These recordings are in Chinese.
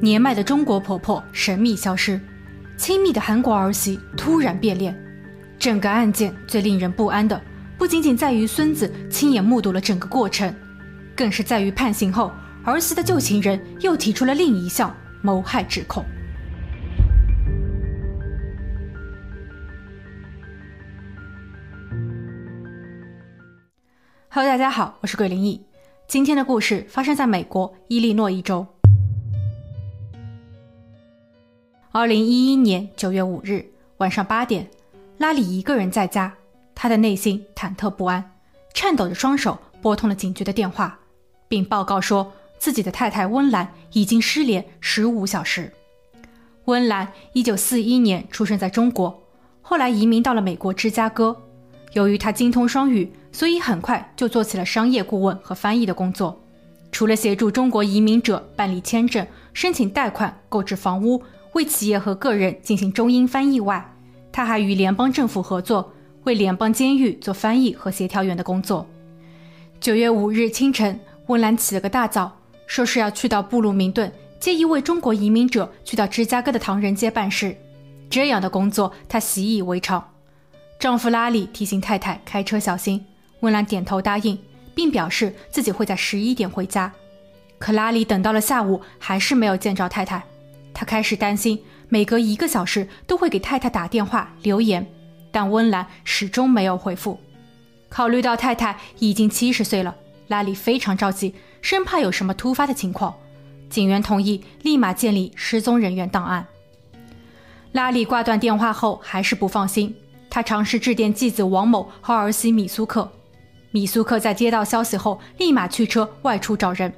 年迈的中国婆婆神秘消失，亲密的韩国儿媳突然变脸。整个案件最令人不安的，不仅仅在于孙子亲眼目睹了整个过程，更是在于判刑后，儿媳的旧情人又提出了另一项谋害指控。Hello，大家好，我是鬼灵异。今天的故事发生在美国伊利诺伊州。二零一一年九月五日晚上八点，拉里一个人在家，他的内心忐忑不安，颤抖着双手拨通了警局的电话，并报告说自己的太太温岚已经失联十五小时。温岚一九四一年出生在中国，后来移民到了美国芝加哥。由于他精通双语，所以很快就做起了商业顾问和翻译的工作。除了协助中国移民者办理签证、申请贷款、购置房屋。为企业和个人进行中英翻译外，他还与联邦政府合作，为联邦监狱做翻译和协调员的工作。九月五日清晨，温兰起了个大早，说是要去到布鲁明顿接一位中国移民者去到芝加哥的唐人街办事。这样的工作她习以为常。丈夫拉里提醒太太开车小心，温岚点头答应，并表示自己会在十一点回家。可拉里等到了下午，还是没有见着太太。他开始担心，每隔一个小时都会给太太打电话留言，但温岚始终没有回复。考虑到太太已经七十岁了，拉里非常着急，生怕有什么突发的情况。警员同意立马建立失踪人员档案。拉里挂断电话后还是不放心，他尝试致电继子王某和儿媳米苏克。米苏克在接到消息后，立马驱车外出找人。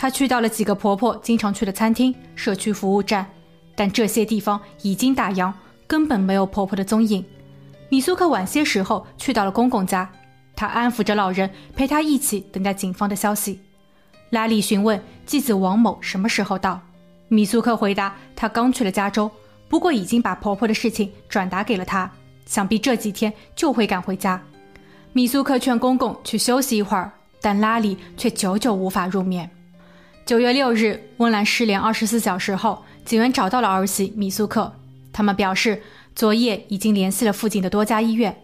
她去到了几个婆婆经常去的餐厅、社区服务站，但这些地方已经打烊，根本没有婆婆的踪影。米苏克晚些时候去到了公公家，他安抚着老人，陪他一起等待警方的消息。拉里询问继子王某什么时候到，米苏克回答他刚去了加州，不过已经把婆婆的事情转达给了他，想必这几天就会赶回家。米苏克劝公公去休息一会儿，但拉里却久久无法入眠。九月六日，温岚失联二十四小时后，警员找到了儿媳米苏克。他们表示，昨夜已经联系了附近的多家医院。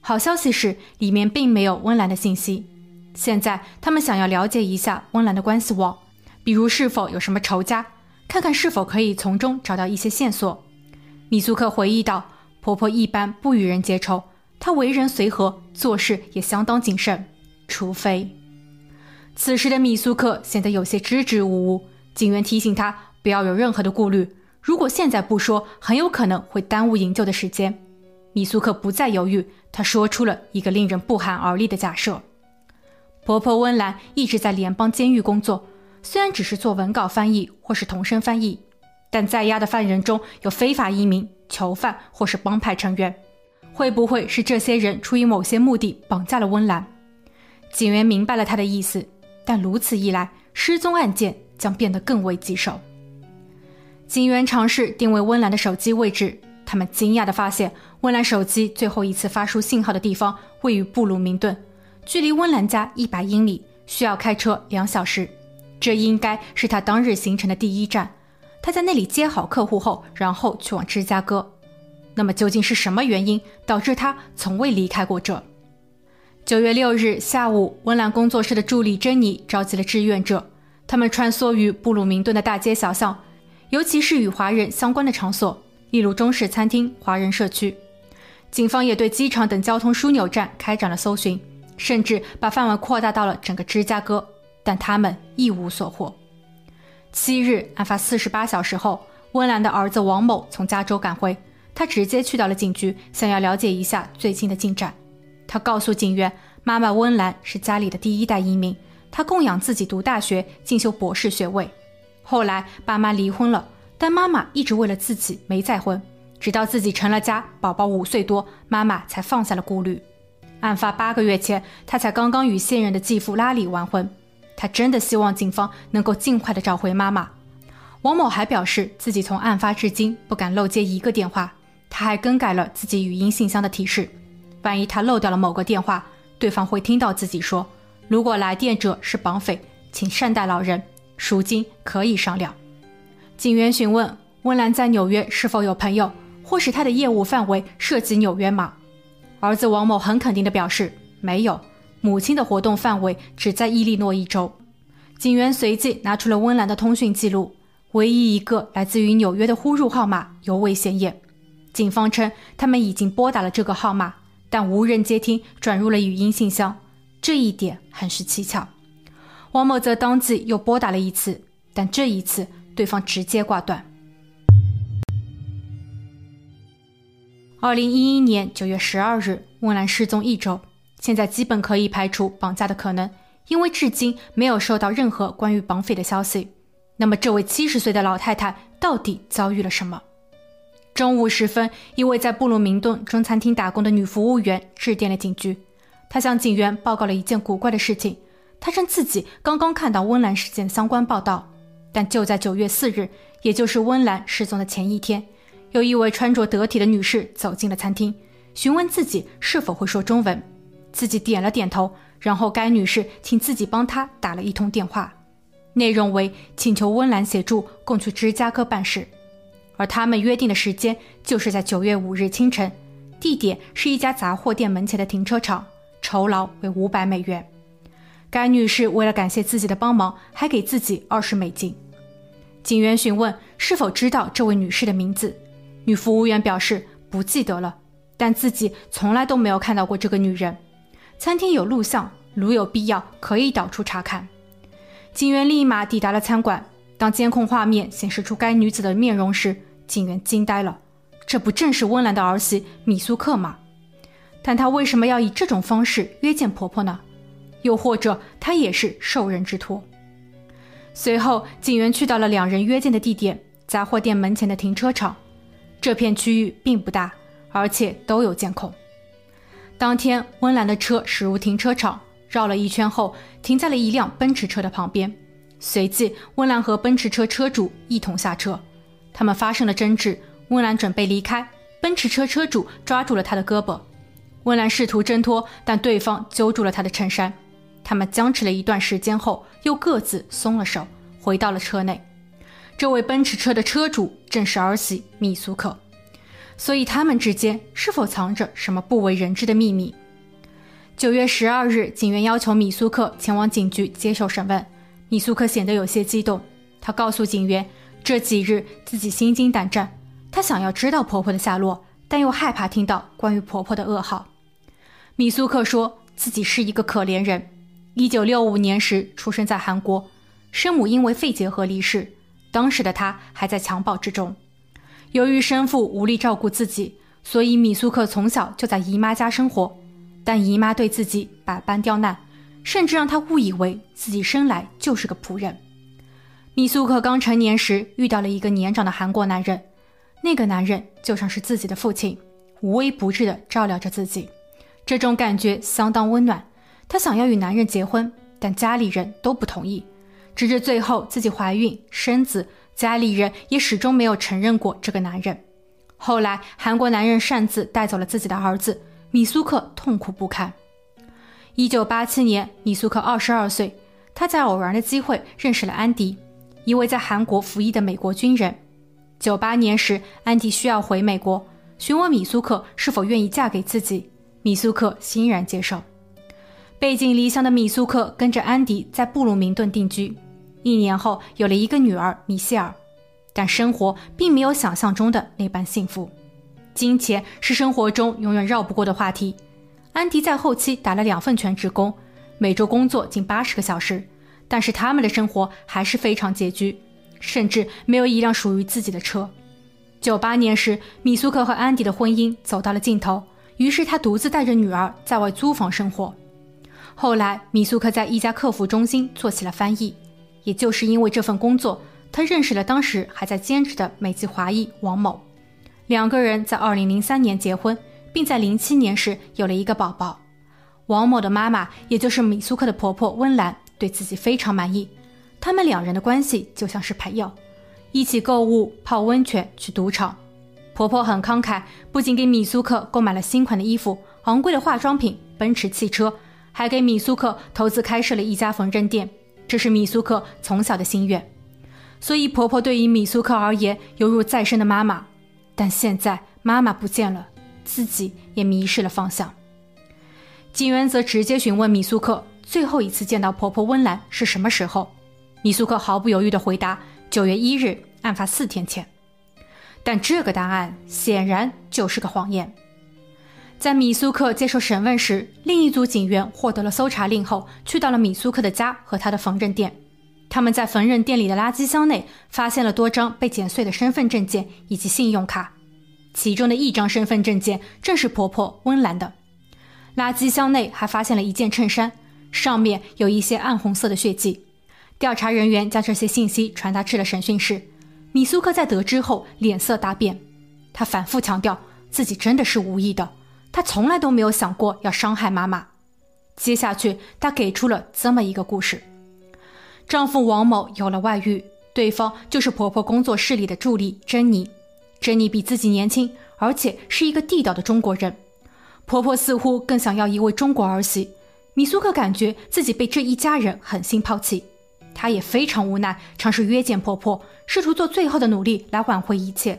好消息是，里面并没有温岚的信息。现在，他们想要了解一下温岚的关系网，比如是否有什么仇家，看看是否可以从中找到一些线索。米苏克回忆道：“婆婆一般不与人结仇，她为人随和，做事也相当谨慎，除非……”此时的米苏克显得有些支支吾吾，警员提醒他不要有任何的顾虑，如果现在不说，很有可能会耽误营救的时间。米苏克不再犹豫，他说出了一个令人不寒而栗的假设：婆婆温兰一直在联邦监狱工作，虽然只是做文稿翻译或是同声翻译，但在押的犯人中有非法移民、囚犯或是帮派成员，会不会是这些人出于某些目的绑架了温岚？警员明白了他的意思。但如此一来，失踪案件将变得更为棘手。警员尝试定位温岚的手机位置，他们惊讶地发现，温岚手机最后一次发出信号的地方位于布鲁明顿，距离温岚家一百英里，需要开车两小时。这应该是他当日行程的第一站。他在那里接好客户后，然后去往芝加哥。那么，究竟是什么原因导致他从未离开过这？九月六日下午，温岚工作室的助理珍妮召集了志愿者，他们穿梭于布鲁明顿的大街小巷，尤其是与华人相关的场所，例如中式餐厅、华人社区。警方也对机场等交通枢纽站开展了搜寻，甚至把范围扩大到了整个芝加哥，但他们一无所获。七日，案发四十八小时后，温岚的儿子王某从加州赶回，他直接去到了警局，想要了解一下最近的进展。他告诉警员，妈妈温岚是家里的第一代移民，她供养自己读大学，进修博士学位。后来爸妈离婚了，但妈妈一直为了自己没再婚，直到自己成了家，宝宝五岁多，妈妈才放下了顾虑。案发八个月前，她才刚刚与现任的继父拉里完婚。她真的希望警方能够尽快的找回妈妈。王某还表示，自己从案发至今不敢漏接一个电话，他还更改了自己语音信箱的提示。万一他漏掉了某个电话，对方会听到自己说：“如果来电者是绑匪，请善待老人，赎金可以商量。”警员询问温岚在纽约是否有朋友，或是他的业务范围涉及纽约吗？儿子王某很肯定地表示没有，母亲的活动范围只在伊利诺伊州。警员随即拿出了温岚的通讯记录，唯一一个来自于纽约的呼入号码尤为显眼。警方称他们已经拨打了这个号码，但无人接听，转入了语音信箱。这一点很是蹊跷。王某则当即又拨打了一次，但这一次对方直接挂断。二零一一年九月十二日，温岚失踪一周，现在基本可以排除绑架的可能，因为至今没有收到任何关于绑匪的消息。那么，这位七十岁的老太太到底遭遇了什么？中午时分，一位在布鲁明顿中餐厅打工的女服务员致电了警局，她向警员报告了一件古怪的事情。她称自己刚刚看到温岚事件相关报道，但就在九月四日，也就是温岚失踪的前一天。有一位穿着得体的女士走进了餐厅，询问自己是否会说中文。自己点了点头，然后该女士请自己帮她打了一通电话，内容为请求温岚协助共去芝加哥办事，而他们约定的时间就是在九月五日清晨，地点是一家杂货店门前的停车场，酬劳为五百美元。该女士为了感谢自己的帮忙，还给自己二十美金。警员询问是否知道这位女士的名字。女服务员表示不记得了，但自己从来都没有看到过这个女人。餐厅有录像，如有必要可以导出查看。警员立马抵达了餐馆。当监控画面显示出该女子的面容时，警员惊呆了：这不正是温岚的儿媳米苏克吗？但她为什么要以这种方式约见婆婆呢？又或者她也是受人之托？随后，警员去到了两人约见的地点——杂货店门前的停车场。这片区域并不大，而且都有监控。当天，温岚的车驶入停车场，绕了一圈后停在了一辆奔驰车的旁边。随即，温兰和奔驰车车主一同下车，他们发生了争执。温兰准备离开，奔驰车车主抓住了他的胳膊。温岚试图挣脱，但对方揪住了他的衬衫。他们僵持了一段时间后，又各自松了手，回到了车内。这位奔驰车的车主正是儿媳米苏克，所以他们之间是否藏着什么不为人知的秘密？九月十二日，警员要求米苏克前往警局接受审问。米苏克显得有些激动，他告诉警员，这几日自己心惊胆战，他想要知道婆婆的下落，但又害怕听到关于婆婆的噩耗。米苏克说自己是一个可怜人，一九六五年时出生在韩国，生母因为肺结核离世。当时的他还在襁褓之中，由于生父无力照顾自己，所以米苏克从小就在姨妈家生活。但姨妈对自己百般刁难，甚至让他误以为自己生来就是个仆人。米苏克刚成年时遇到了一个年长的韩国男人，那个男人就像是自己的父亲，无微不至地照料着自己，这种感觉相当温暖。他想要与男人结婚，但家里人都不同意。直至最后自己怀孕生子，家里人也始终没有承认过这个男人。后来韩国男人擅自带走了自己的儿子，米苏克痛苦不堪。一九八七年，米苏克二十二岁，他在偶然的机会认识了安迪，一位在韩国服役的美国军人。九八年时，安迪需要回美国，询问米苏克是否愿意嫁给自己，米苏克欣然接受。背井离乡的米苏克跟着安迪在布鲁明顿定居，一年后有了一个女儿米歇尔，但生活并没有想象中的那般幸福。金钱是生活中永远绕不过的话题。安迪在后期打了两份全职工，每周工作近八十个小时，但是他们的生活还是非常拮据，甚至没有一辆属于自己的车。九八年时，米苏克和安迪的婚姻走到了尽头，于是他独自带着女儿在外租房生活。后来，米苏克在一家客服中心做起了翻译。也就是因为这份工作，他认识了当时还在兼职的美籍华裔王某。两个人在2003年结婚，并在07年时有了一个宝宝。王某的妈妈，也就是米苏克的婆婆温兰，对自己非常满意。他们两人的关系就像是朋友，一起购物、泡温泉、去赌场。婆婆很慷慨，不仅给米苏克购买了新款的衣服、昂贵的化妆品、奔驰汽车。还给米苏克投资开设了一家缝纫店，这是米苏克从小的心愿。所以婆婆对于米苏克而言犹如再生的妈妈。但现在妈妈不见了，自己也迷失了方向。警员则直接询问米苏克最后一次见到婆婆温岚是什么时候。米苏克毫不犹豫地回答：“九月一日，案发四天前。”但这个答案显然就是个谎言。在米苏克接受审问时，另一组警员获得了搜查令后，去到了米苏克的家和他的缝纫店。他们在缝纫店里的垃圾箱内发现了多张被剪碎的身份证件以及信用卡，其中的一张身份证件正是婆婆温兰的。垃圾箱内还发现了一件衬衫，上面有一些暗红色的血迹。调查人员将这些信息传达至了审讯室。米苏克在得知后脸色大变，他反复强调自己真的是无意的，他从来都没有想过要伤害妈妈。接下去，他给出了这么一个故事：丈夫王某有了外遇，对方就是婆婆工作室里的助理珍妮。珍妮比自己年轻，而且是一个地道的中国人。婆婆似乎更想要一位中国儿媳。米苏克感觉自己被这一家人狠心抛弃。她也非常无奈，尝试约见婆婆，试图做最后的努力来挽回一切。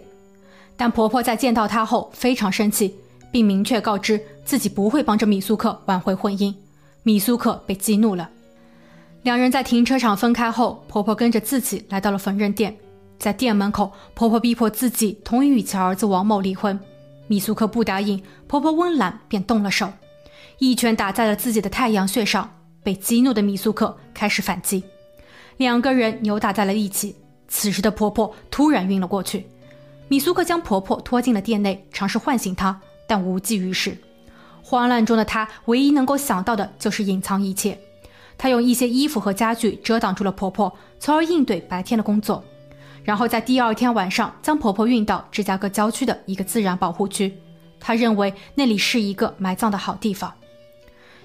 但婆婆在见到她后非常生气，并明确告知自己不会帮着米苏克挽回婚姻。米苏克被激怒了。两人在停车场分开后，婆婆跟着自己来到了缝纫店。在店门口，婆婆逼迫自己同意与其儿子王某离婚。米苏克不答应，婆婆温岚便动了手，一拳打在了自己的太阳穴上。被激怒的米苏克开始反击。两个人扭打在了一起。此时的婆婆突然晕了过去，米苏克将婆婆拖进了店内，尝试唤醒她，但无济于事。慌乱中的他唯一能够想到的就是隐藏一切。他用一些衣服和家具遮挡住了婆婆，从而应对白天的工作。然后在第二天晚上将婆婆运到芝加哥郊区的一个自然保护区，他认为那里是一个埋葬的好地方。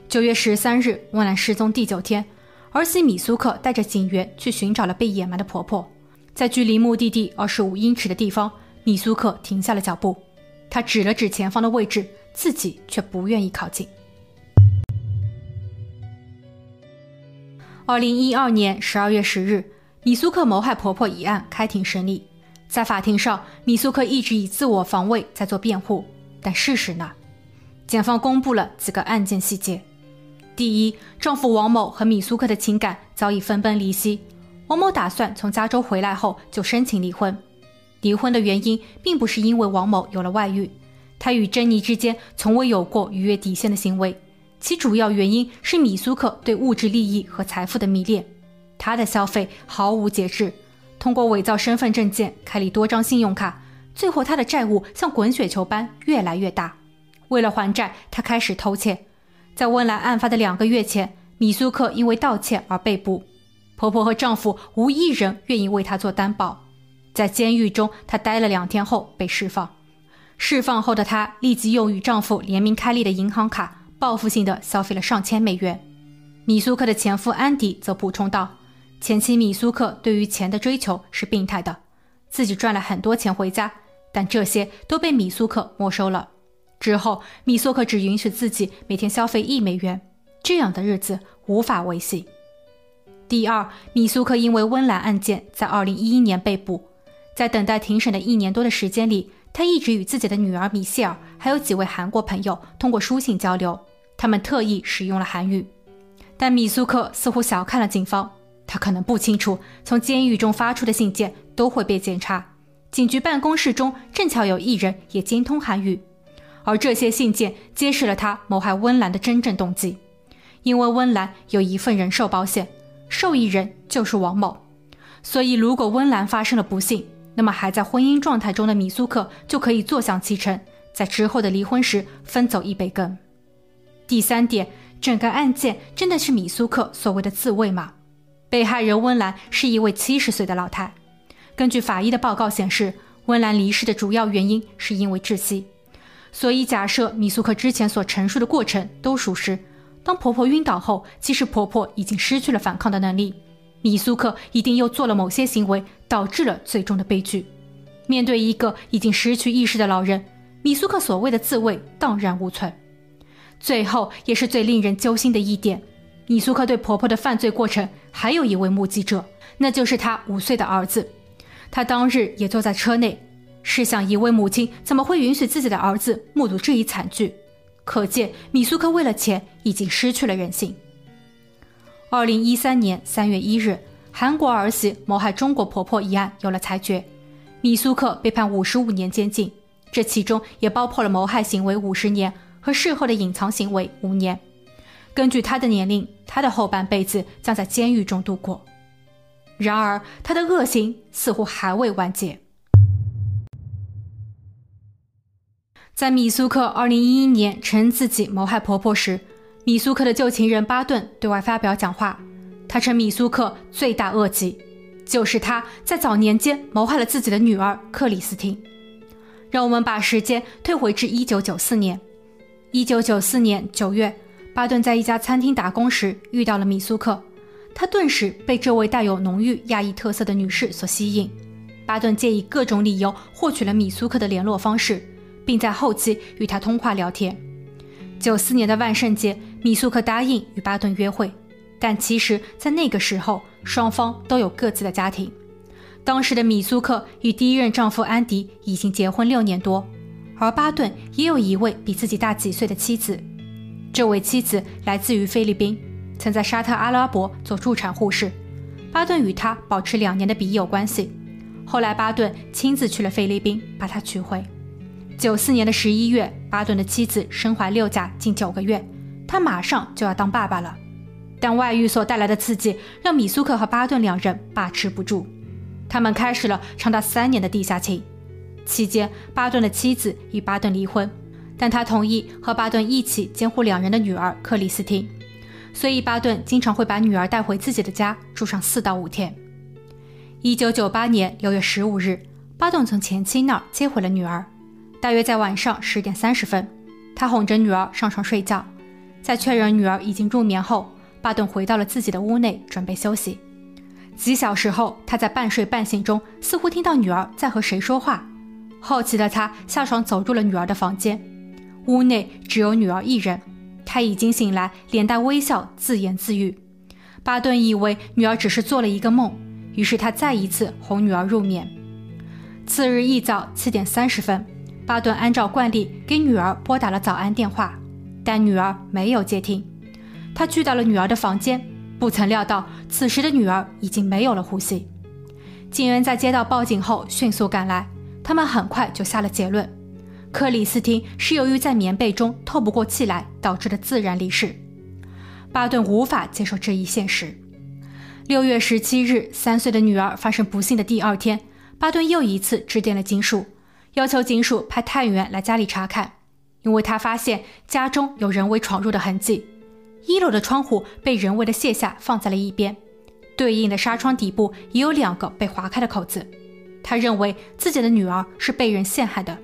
九月十三日，温兰失踪第九天。儿媳米苏克带着警员去寻找了被掩埋的婆婆，在距离目的地二十五英尺的地方，米苏克停下了脚步，他指了指前方的位置，自己却不愿意靠近。二零一二年十二月十日，米苏克谋害婆婆一案开庭审理，在法庭上，米苏克一直以自我防卫在做辩护，但事实呢？检方公布了几个案件细节。第一，丈夫王某和米苏克的情感早已分崩离析。王某打算从加州回来后就申请离婚。离婚的原因并不是因为王某有了外遇，他与珍妮之间从未有过逾越底线的行为。其主要原因是米苏克对物质利益和财富的迷恋，他的消费毫无节制，通过伪造身份证件开立多张信用卡，最后他的债务像滚雪球般越来越大。为了还债，他开始偷窃。在温莱案发的两个月前，米苏克因为盗窃而被捕。婆婆和丈夫无一人愿意为她做担保。在监狱中，她待了两天后被释放。释放后的她立即用与丈夫联名开立的银行卡，报复性的消费了上千美元。米苏克的前夫安迪则补充道：“前妻米苏克对于钱的追求是病态的，自己赚了很多钱回家，但这些都被米苏克没收了。”之后，米苏克只允许自己每天消费一美元，这样的日子无法维系。第二，米苏克因为温岚案件在二零一一年被捕，在等待庭审的一年多的时间里，他一直与自己的女儿米歇尔还有几位韩国朋友通过书信交流，他们特意使用了韩语。但米苏克似乎小看了警方，他可能不清楚，从监狱中发出的信件都会被检查。警局办公室中正巧有一人也精通韩语。而这些信件揭示了他谋害温岚的真正动机，因为温岚有一份人寿保险，受益人就是王某，所以如果温岚发生了不幸，那么还在婚姻状态中的米苏克就可以坐享其成，在之后的离婚时分走一杯羹。第三点，整个案件真的是米苏克所谓的自卫吗？被害人温兰是一位七十岁的老太，根据法医的报告显示，温兰离世的主要原因是因为窒息。所以，假设米苏克之前所陈述的过程都属实，当婆婆晕倒后，其实婆婆已经失去了反抗的能力。米苏克一定又做了某些行为，导致了最终的悲剧。面对一个已经失去意识的老人，米苏克所谓的自卫荡然无存。最后，也是最令人揪心的一点，米苏克对婆婆的犯罪过程还有一位目击者，那就是他五岁的儿子。他当日也坐在车内。试想，一位母亲怎么会允许自己的儿子目睹这一惨剧？可见米苏克为了钱已经失去了人性。二零一三年三月一日，韩国儿媳谋害中国婆婆一案有了裁决，米苏克被判五十五年监禁，这其中也包括了谋害行为五十年和事后的隐藏行为五年。根据他的年龄，他的后半辈子将在监狱中度过。然而，他的恶行似乎还未完结。在米苏克2011年承认自己谋害婆婆时，米苏克的旧情人巴顿对外发表讲话，他称米苏克罪大恶极，就是他在早年间谋害了自己的女儿克里斯汀。让我们把时间退回至1994年。1994年9月，巴顿在一家餐厅打工时遇到了米苏克，他顿时被这位带有浓郁亚裔特色的女士所吸引。巴顿借以各种理由获取了米苏克的联络方式。并在后期与他通话聊天。九四年的万圣节，米苏克答应与巴顿约会，但其实，在那个时候，双方都有各自的家庭。当时的米苏克与第一任丈夫安迪已经结婚六年多，而巴顿也有一位比自己大几岁的妻子。这位妻子来自于菲律宾，曾在沙特阿拉伯做助产护士。巴顿与她保持两年的笔友关系，后来巴顿亲自去了菲律宾把她娶回。九四年的十一月，巴顿的妻子身怀六甲近九个月，他马上就要当爸爸了。但外遇所带来的刺激让米苏克和巴顿两人把持不住，他们开始了长达三年的地下情。期间，巴顿的妻子与巴顿离婚，但他同意和巴顿一起监护两人的女儿克里斯汀，所以巴顿经常会把女儿带回自己的家住上四到五天。一九九八年六月十五日，巴顿从前妻那儿接回了女儿。大约在晚上十点三十分，他哄着女儿上床睡觉。在确认女儿已经入眠后，巴顿回到了自己的屋内准备休息。几小时后，他在半睡半醒中似乎听到女儿在和谁说话。好奇的他下床走入了女儿的房间，屋内只有女儿一人。她已经醒来，脸带微笑，自言自语。巴顿以为女儿只是做了一个梦，于是他再一次哄女儿入眠。次日一早七点三十分。巴顿按照惯例给女儿拨打了早安电话，但女儿没有接听。他去到了女儿的房间，不曾料到此时的女儿已经没有了呼吸。警员在接到报警后迅速赶来，他们很快就下了结论：克里斯汀是由于在棉被中透不过气来导致的自然离世。巴顿无法接受这一现实。六月十七日，三岁的女儿发生不幸的第二天，巴顿又一次致电了警署。要求警署派探员来家里查看，因为他发现家中有人为闯入的痕迹。一楼的窗户被人为的卸下，放在了一边，对应的纱窗底部也有两个被划开的口子。他认为自己的女儿是被人陷害的，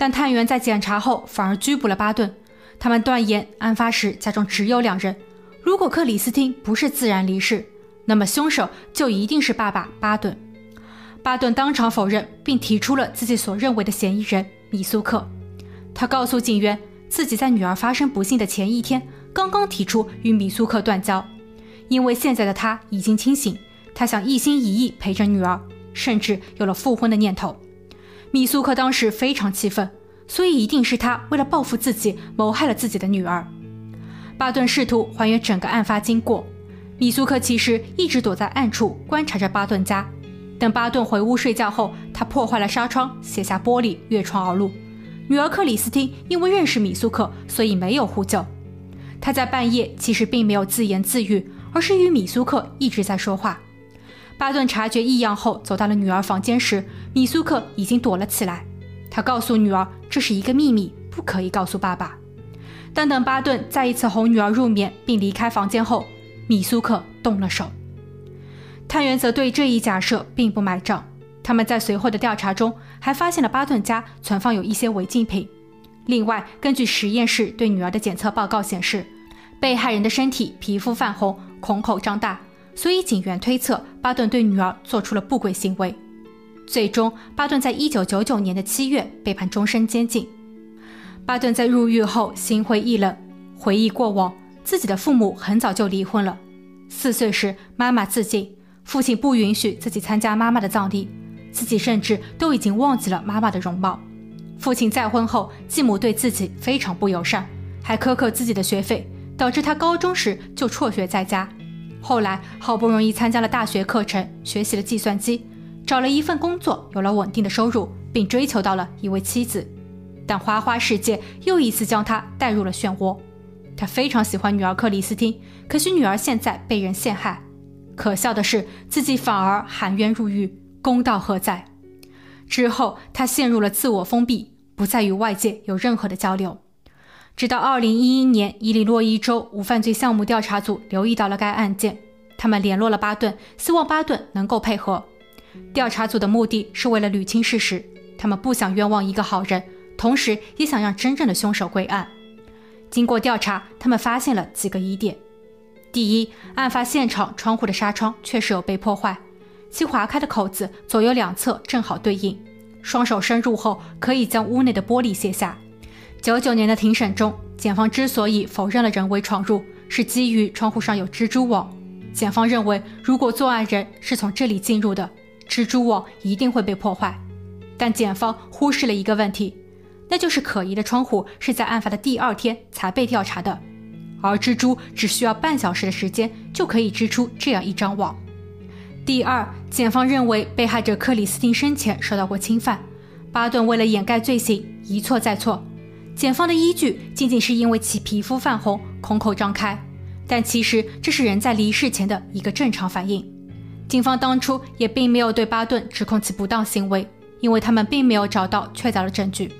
但探员在检查后反而拘捕了巴顿。他们断言，案发时家中只有两人。如果克里斯汀不是自然离世，那么凶手就一定是爸爸巴顿。巴顿当场否认，并提出了自己所认为的嫌疑人米苏克。他告诉警员，自己在女儿发生不幸的前一天，刚刚提出与米苏克断交，因为现在的他已经清醒，他想一心一意陪着女儿，甚至有了复婚的念头。米苏克当时非常气愤，所以一定是他为了报复自己，谋害了自己的女儿。巴顿试图还原整个案发经过，米苏克其实一直躲在暗处观察着巴顿家。等巴顿回屋睡觉后，他破坏了纱窗，卸下玻璃，越窗而入。女儿克里斯汀因为认识米苏克，所以没有呼救。他在半夜其实并没有自言自语，而是与米苏克一直在说话。巴顿察觉异样后，走到了女儿房间时，米苏克已经躲了起来。他告诉女儿这是一个秘密，不可以告诉爸爸。但等巴顿再一次哄女儿入眠并离开房间后，米苏克动了手。探员则对这一假设并不买账。他们在随后的调查中还发现了巴顿家存放有一些违禁品。另外，根据实验室对女儿的检测报告显示，被害人的身体皮肤泛红，孔口张大，所以警员推测巴顿对女儿做出了不轨行为。最终，巴顿在一九九九年的七月被判终身监禁。巴顿在入狱后心灰意冷，回忆过往，自己的父母很早就离婚了。四岁时，妈妈自尽。父亲不允许自己参加妈妈的葬礼，自己甚至都已经忘记了妈妈的容貌。父亲再婚后，继母对自己非常不友善，还苛刻自己的学费，导致他高中时就辍学在家。后来好不容易参加了大学课程，学习了计算机，找了一份工作，有了稳定的收入，并追求到了一位妻子。但花花世界又一次将他带入了漩涡。他非常喜欢女儿克里斯汀，可惜女儿现在被人陷害。可笑的是，自己反而含冤入狱，公道何在？之后，他陷入了自我封闭，不再与外界有任何的交流。直到2011年，伊利诺伊州无犯罪项目调查组留意到了该案件，他们联络了巴顿，希望巴顿能够配合。调查组的目的是为了捋清事实，他们不想冤枉一个好人，同时也想让真正的凶手归案。经过调查，他们发现了几个疑点。第一，案发现场窗户的纱窗确实有被破坏，其划开的口子左右两侧正好对应，双手伸入后可以将屋内的玻璃卸下。九九年的庭审中，检方之所以否认了人为闯入，是基于窗户上有蜘蛛网。检方认为，如果作案人是从这里进入的，蜘蛛网一定会被破坏。但检方忽视了一个问题，那就是可疑的窗户是在案发的第二天才被调查的。而蜘蛛只需要半小时的时间就可以织出这样一张网。第二，检方认为被害者克里斯汀生前受到过侵犯，巴顿为了掩盖罪行一错再错。检方的依据仅仅是因为其皮肤泛红、孔口张开，但其实这是人在离世前的一个正常反应。警方当初也并没有对巴顿指控其不当行为，因为他们并没有找到确凿的证据。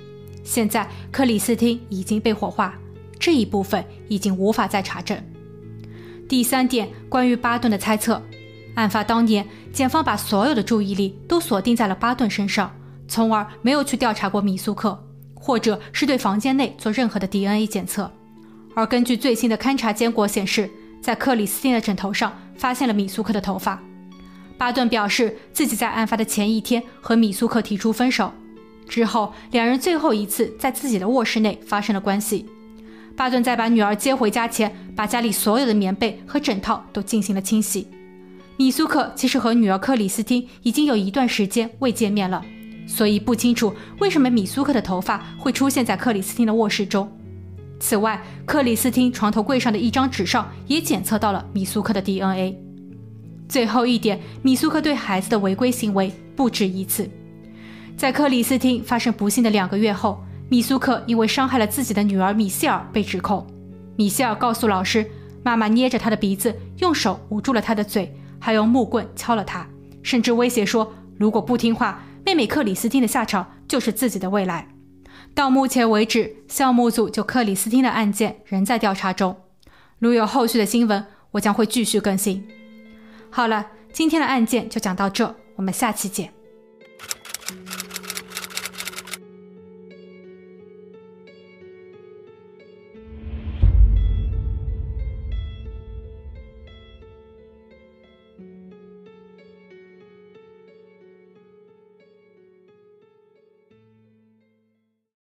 现在克里斯汀已经被火化。这一部分已经无法再查证。第三点，关于巴顿的猜测，案发当年，检方把所有的注意力都锁定在了巴顿身上，从而没有去调查过米苏克，或者是对房间内做任何的 DNA 检测。而根据最新的勘查结果显示，在克里斯汀的枕头上发现了米苏克的头发。巴顿表示自己在案发的前一天和米苏克提出分手，之后两人最后一次在自己的卧室内发生了关系。巴顿在把女儿接回家前，把家里所有的棉被和枕套都进行了清洗。米苏克其实和女儿克里斯汀已经有一段时间未见面了，所以不清楚为什么米苏克的头发会出现在克里斯汀的卧室中。此外，克里斯汀床头柜上的一张纸上也检测到了米苏克的 DNA。最后一点，米苏克对孩子的违规行为不止一次。在克里斯汀发生不幸的两个月后。米苏克因为伤害了自己的女儿米歇尔被指控。米歇尔告诉老师，妈妈捏着他的鼻子，用手捂住了他的嘴，还用木棍敲了他，甚至威胁说，如果不听话，妹妹克里斯汀的下场就是自己的未来。到目前为止，项目组就克里斯汀的案件仍在调查中。如有后续的新闻，我将会继续更新。好了，今天的案件就讲到这，我们下期见。